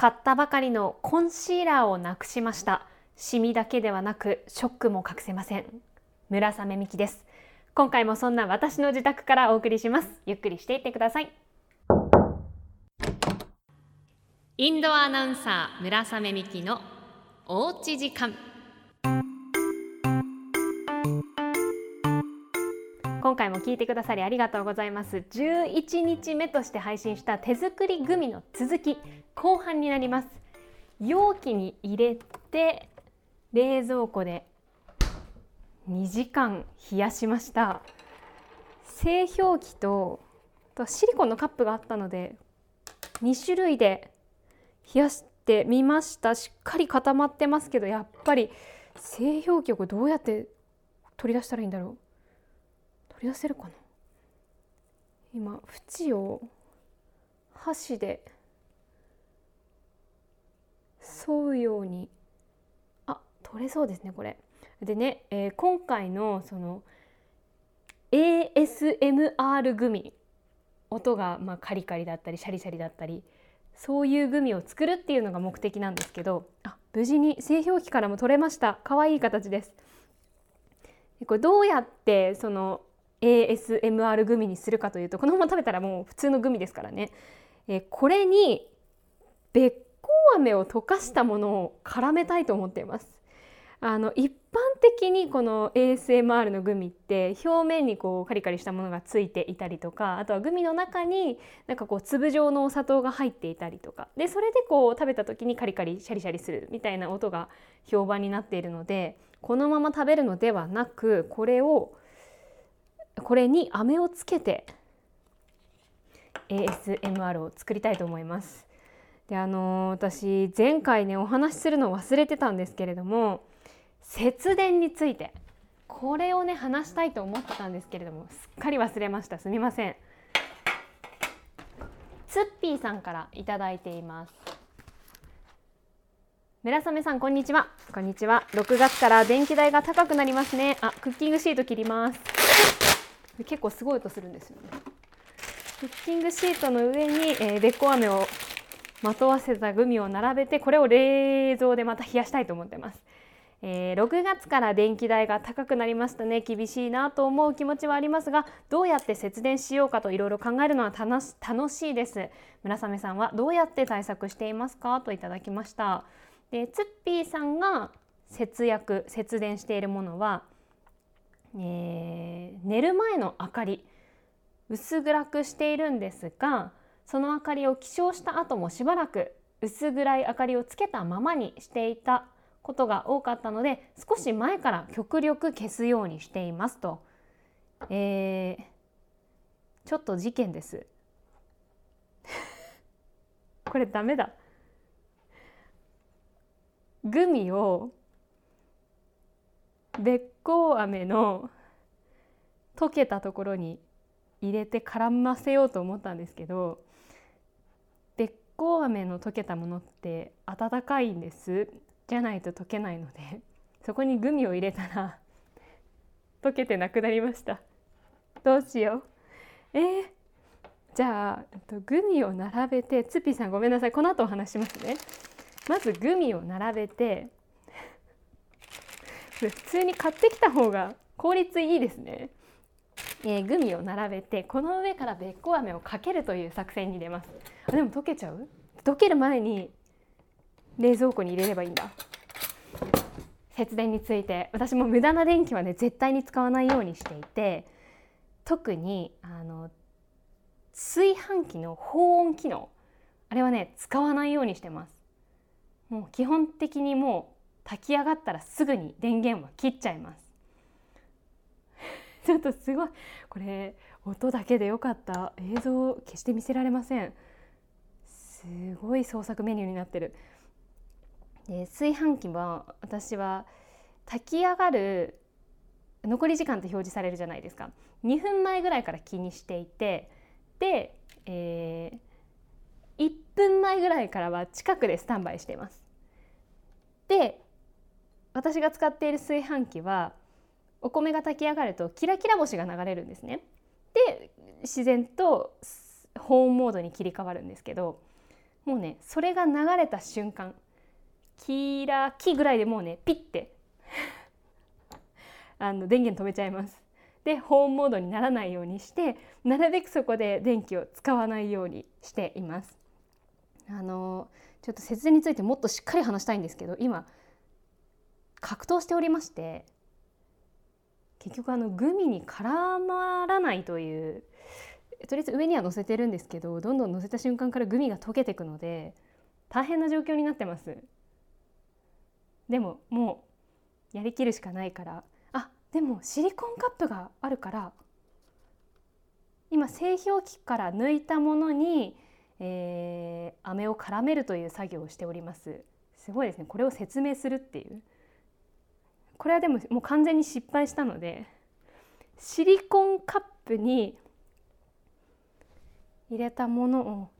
買ったばかりのコンシーラーをなくしました。シミだけではなくショックも隠せません。村雨美希です。今回もそんな私の自宅からお送りします。ゆっくりしていってください。インドアナウンサー村雨美希のおうち時間。今回も聞いてくださりありがとうございます。11日目として配信した手作りグミの続き後半になります。容器に入れて冷蔵庫で2時間冷やしました。製氷機ととシリコンのカップがあったので2種類で冷やしてみました。しっかり固まってますけどやっぱり製氷機をどうやって取り出したらいいんだろう。取り出せるかな？今縁を箸で沿うようにあ取れそうですねこれ。でね、えー、今回のその ASMR グミ音がまあカリカリだったりシャリシャリだったりそういうグミを作るっていうのが目的なんですけどあ無事に製氷機からも取れました。可愛い形です。これどうやってその ASMR グミにするかというとこのまま食べたらもう普通のグミですからね、えー、これにべっこう飴を溶かしたものを絡めたいと思っています。あの一般的にこの ASMR のグミって表面にこうカリカリしたものがついていたりとかあとはグミの中になんかこう粒状のお砂糖が入っていたりとか。でそれでこう食べた時にカリカリシャリシャリするみたいな音が評判になっているのでこのまま食べるのではなくこれをこれに飴をつけて ASMR を作りたいと思います。であの私前回ねお話しするのを忘れてたんですけれども節電についてこれをね話したいと思ってたんですけれどもすっかり忘れました。すみません。ツッピーさんからいただいています。村雨さんこんにちは。こんにちは。6月から電気代が高くなりますね。あクッキングシート切ります。結構すごい音するんですよね。クッキングシートの上に、えー、べっこ飴をまとわせたグミを並べてこれを冷蔵でまた冷やしたいと思ってます。えー、6月から電気代が高くなりましたね。厳しいなと思う気持ちはありますがどうやって節電しようかといろいろ考えるのは楽しいです。村雨さんはどうやって対策していますか？といただきました。でツッピーさんが節約節電しているものは、えー、寝る前の明かり薄暗くしているんですがその明かりを起床した後もしばらく薄暗い明かりをつけたままにしていたことが多かったので少し前から極力消すようにしていますと、えー、ちょっと事件です。これダメだ。グミをべっこう飴の溶けたところに入れて絡ませようと思ったんですけどべっこう飴の溶けたものって温かいんです。じゃないと溶けないのでそこにグミを入れたら 溶けてなくなりました。どうしよう。えー、じゃあとグミを並べてツピーさんごめんなさい。この後お話しますね。まずグミを並べて普通に買ってきた方が効率いいですね、えー、グミを並べてこの上からべっこう飴をかけるという作戦に出ます。あでも溶けちゃう？溶ける前に冷蔵庫に入れればいいんだ。節電について。私も無駄な電気はね絶対に使わないようにしていて特にあの炊飯器の保温機能。あれはね使わないようにしてます。もう基本的にもう炊き上がったらすぐに電源は切っちゃいます。ちょっとすごい。これ音だけでよかった。映像決して見せられません。すごい創作メニューになってる。で炊飯器は私は炊き上がる残り時間って表示されるじゃないですか。2分前ぐらいから気にしていてで、えー、1分前ぐらいからは近くでスタンバイしています。で私が使っている炊飯器はお米が炊き上がるとキラキラ星が流れるんですね。で自然と保温モードに切り替わるんですけどもうねそれが流れた瞬間キラキぐらいでもうねピッて あの電源止めちゃいます。で保温モードにならないようにしてなるべくそこで電気を使わないようにしています。あのちょっと節電についてもっとしっかり話したいんですけど今格闘しておりまして結局あのグミに絡まらないというとりあえず上には乗せてるんですけどどんどん乗せた瞬間からグミが溶けていくので大変な状況になってます。でももうやりきるしかないからあでもシリコンカップがあるから今製氷機から抜いたものに、えー、飴を絡めるという作業をしております。すごいですね。これを説明するっていう。これはでももう完全に失敗したのでシリコンカップに入れたものを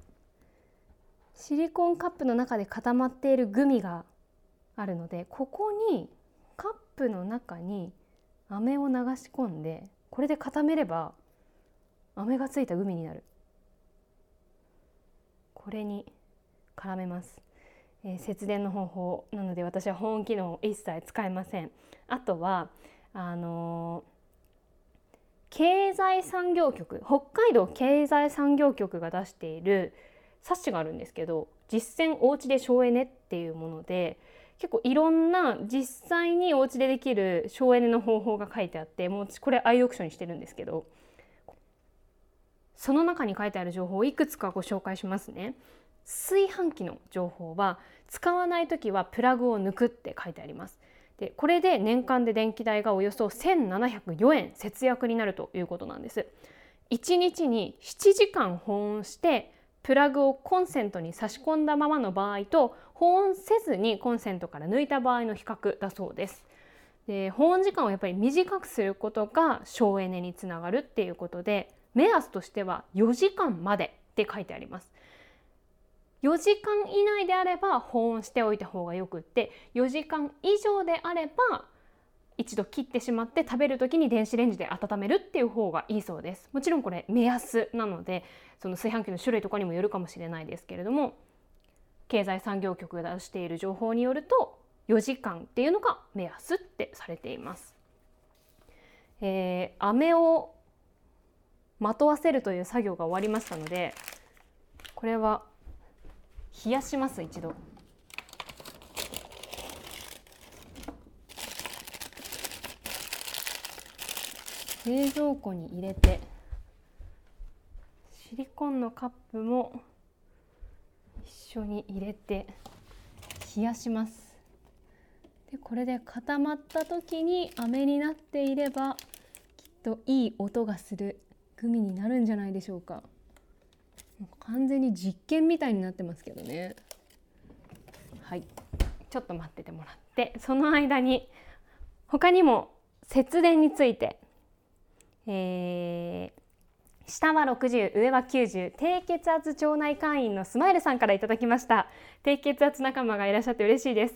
シリコンカップの中で固まっているグミがあるのでここにカップの中に飴を流し込んでこれで固めれば飴がついたグミになる。これに絡めます、えー、節電の方法なので私は保温機能を一切使えませんあとはあのー経済産業局北海道経済産業局が出している冊子があるんですけど実践おうちで省エネっていうもので結構いろんな実際にお家でできる省エネの方法が書いてあってもうこれ愛読書にしてるんですけどその中に書いてある情報をいくつかご紹介しますね。炊飯器の情報は使わない時はプラグを抜くって書いてあります。でこれで年間で電気代がおよそ1704円節約になるということなんです。1日に7時間保温してプラグをコンセントに差し込んだままの場合と保温せずにコンセントから抜いた場合の比較だそうです。で保温時間をやっぱり短くすることが省エネにつながるっていうことで目安としては4時間までって書いてあります。4時間以内であれば保温しておいた方がよくって4時間以上であれば一度切ってしまって食べる時に電子レンジで温めるっていう方がいいそうですもちろんこれ目安なのでその炊飯器の種類とかにもよるかもしれないですけれども経済産業局が出している情報によると4時間っていうのが目安ってされています。えー、飴をまとわせるという作業が終わりましたのでこれは冷やします一度冷蔵庫に入れてシリコンのカップも一緒に入れて冷やしますでこれで固まった時に飴になっていればきっといい音がするグミになるんじゃないでしょうか。完全に実験みたいになってますけどね。はい。ちょっと待っててもらって。その間に他にも節電について、えー、下は60上は90低血圧腸内会員のスマイルさんからいただきました。低血圧仲間がいらっしゃって嬉しいです。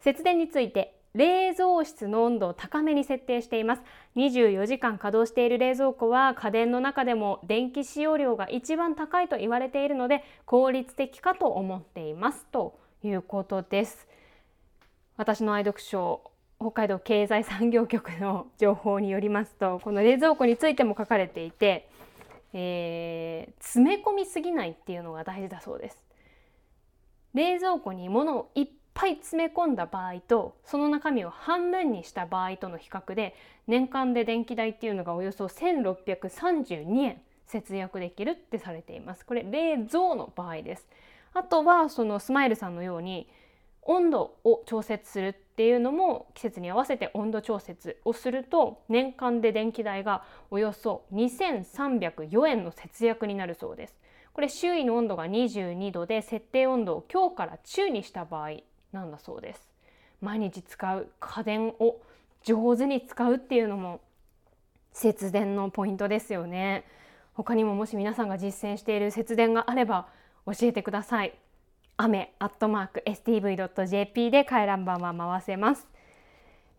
節電について冷蔵室の温度を高めに設定しています。24時間稼働している冷蔵庫は家電の中でも電気使用量が一番高いと言われているので効率的かと思っていますということです。私の愛読書北海道経済産業局の情報によりますとこの冷蔵庫についても書かれていて、えー、詰め込みすぎないっていうのが大事だそうです。冷蔵庫に物をいっぱい詰め込んだ場合とその中身を半分にした場合との比較で年間で電気代っていうのがおよそ1632円節約できるってされています。これ冷蔵の場合です。あとはそのスマイルさんのように温度を調節するっていうのも季節に合わせて温度調節をすると年間で電気代がおよそ2304円の節約になるそうです。これ周囲の温度が22度で設定温度を強から中にした場合なんだそうです。毎日使う家電を上手に使うっていうのも節電のポイントですよね。他にももし皆さんが実践している節電があれば教えてください。雨アットマーク stv.jp で回覧板は回せます、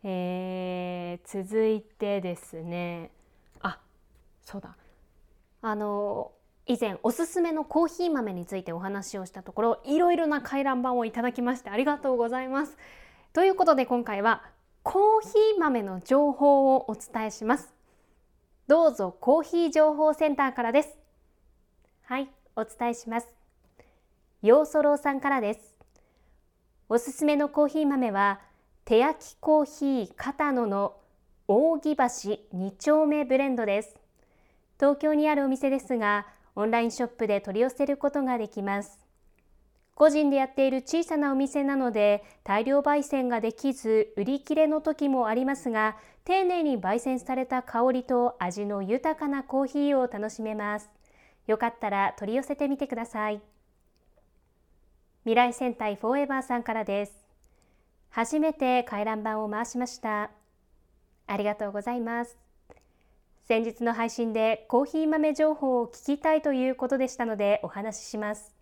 えー、続いてですね。あそうだ。あの以前おすすめのコーヒー豆についてお話をしたところいろいろな回覧板をいただきましてありがとうございます。ということで今回はコーヒー豆の情報をお伝えします。どうぞコーヒー情報センターからです。はい、お伝えします。ヨーソローさんからです。おすすめのコーヒー豆は手焼きコーヒー片野の扇橋2丁目ブレンドです。東京にあるお店ですが、オンラインショップで取り寄せることができます。個人でやっている小さなお店なので大量焙煎ができず売り切れの時もありますが丁寧に焙煎された香りと味の豊かなコーヒーを楽しめます。よかったら取り寄せてみてください。未来戦隊フォーエバーさんからです。初めて回覧板を回しました。ありがとうございます。先日の配信でコーヒー豆情報を聞きたいということでしたのでお話しします。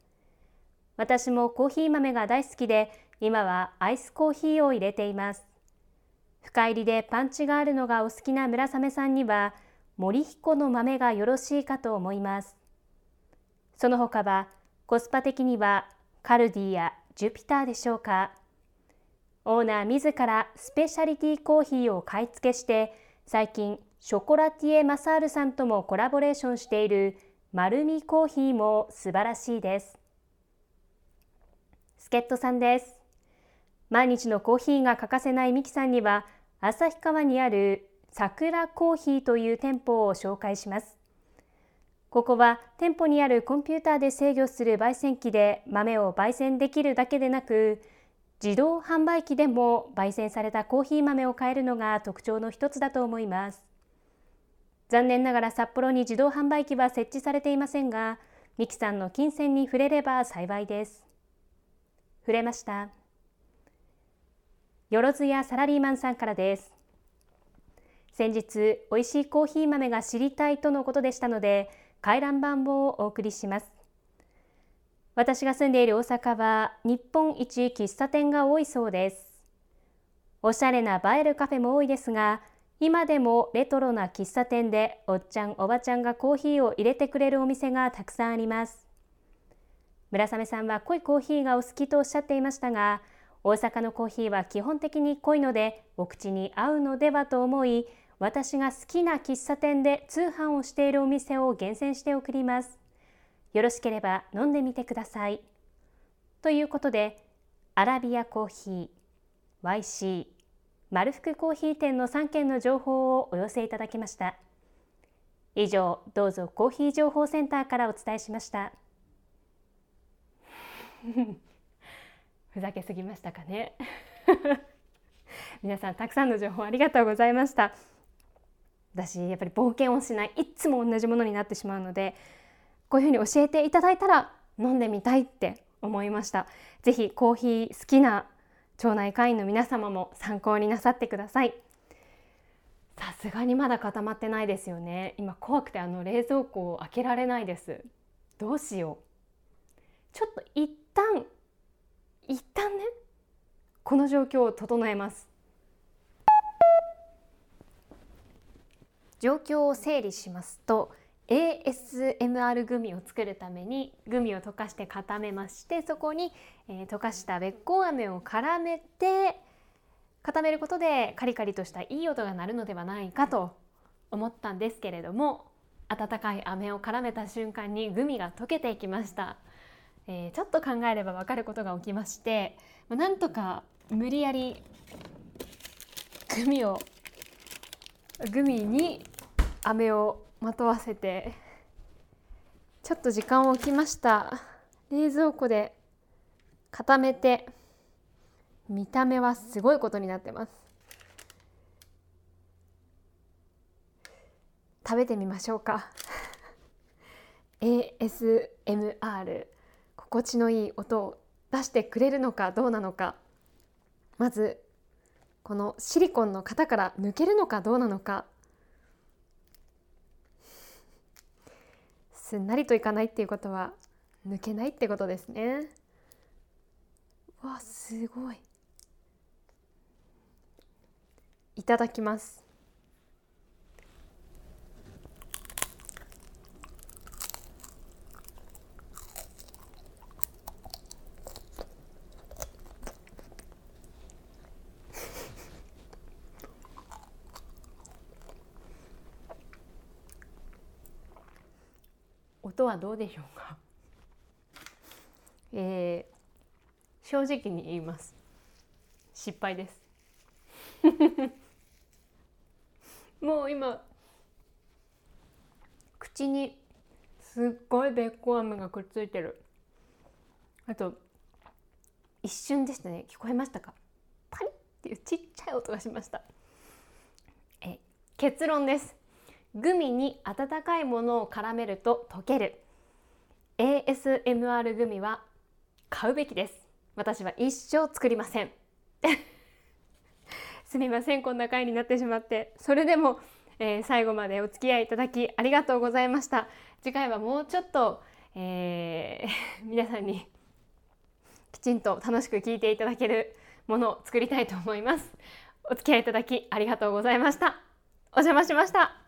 私もコーヒー豆が大好きで今はアイスコーヒーを入れています。深入りでパンチがあるのがお好きな村雨さんには森彦の豆がよろしいかと思います。その他はコスパ的にはカルディやジュピターでしょうか。オーナー自らスペシャリティコーヒーを買い付けして最近ショコラティエ・マサールさんともコラボレーションしている丸みコーヒーも素晴らしいです。助っ人さんです。毎日のコーヒーが欠かせないミキさんには旭川にある桜コーヒーという店舗を紹介します。ここは店舗にあるコンピューターで制御する焙煎機で豆を焙煎できるだけでなく自動販売機でも焙煎されたコーヒー豆を買えるのが特徴の一つだと思います。残念ながら札幌に自動販売機は設置されていませんがミキさんの金銭に触れれば幸いです。触れました。よろずやサラリーマンさんからです。先日美味しいコーヒー豆が知りたいとのことでしたので回覧板をお送りします。私が住んでいる大阪は日本一喫茶店が多いそうです。おしゃれな映えるカフェも多いですが今でもレトロな喫茶店でおっちゃんおばちゃんがコーヒーを入れてくれるお店がたくさんあります。村雨さんは濃いコーヒーがお好きとおっしゃっていましたが大阪のコーヒーは基本的に濃いのでお口に合うのではと思い私が好きな喫茶店で通販をしているお店を厳選して送ります。よろしければ飲んでみてください。ということでアラビアコーヒー YC 丸福コーヒー店の3件の情報をお寄せいただきました。以上どうぞコーヒー情報センターからお伝えしました。ふざけすぎましたかね。皆さんたくさんの情報ありがとうございました。私やっぱり冒険をしないいつも同じものになってしまうのでこういうふうに教えていただいたら飲んでみたいって思いました。ぜひコーヒー好きな町内会員の皆様も参考になさってください。さすがにまだ固まってないですよね。今怖くてあの冷蔵庫を開けられないです。どうしよう。ちょっと一旦一旦ねこの状況を整えます。状況を整理しますと ASMR グミを作るためにグミを溶かして固めましてそこに、えー、溶かしたべっこう飴を絡めて固めることでカリカリとしたいい音が鳴るのではないかと思ったんですけれども温かい飴を絡めた瞬間にグミが溶けていきました。えー、ちょっと考えれば分かることが起きましてなんとか無理やりグミをグミに飴をまとわせてちょっと時間を置きました。冷蔵庫で固めて見た目はすごいことになってます。食べてみましょうか。ASMR 心地のいい音を出してくれるのかどうなのか。まずこのシリコンの型から抜けるのかどうなのか。すんなりといかないっていうことは抜けないってことですね。わすごい。いただきます。音はどうでしょうか？えー、正直に言います。失敗です。もう今口にすっごいべっこう飴がくっついてる。あと一瞬でしたね。聞こえましたか？パリっていうちっちゃい音がしました。え結論です。グミに温かいものを絡めると溶ける。ASMR グミは買うべきです。私は一生作りません。すみませんこんな回になってしまって。それでも、えー、最後までお付き合いいただきありがとうございました。次回はもうちょっと、えー、皆さんにきちんと楽しく聞いていただけるものを作りたいと思います。お付き合いいただきありがとうございました。お邪魔しました。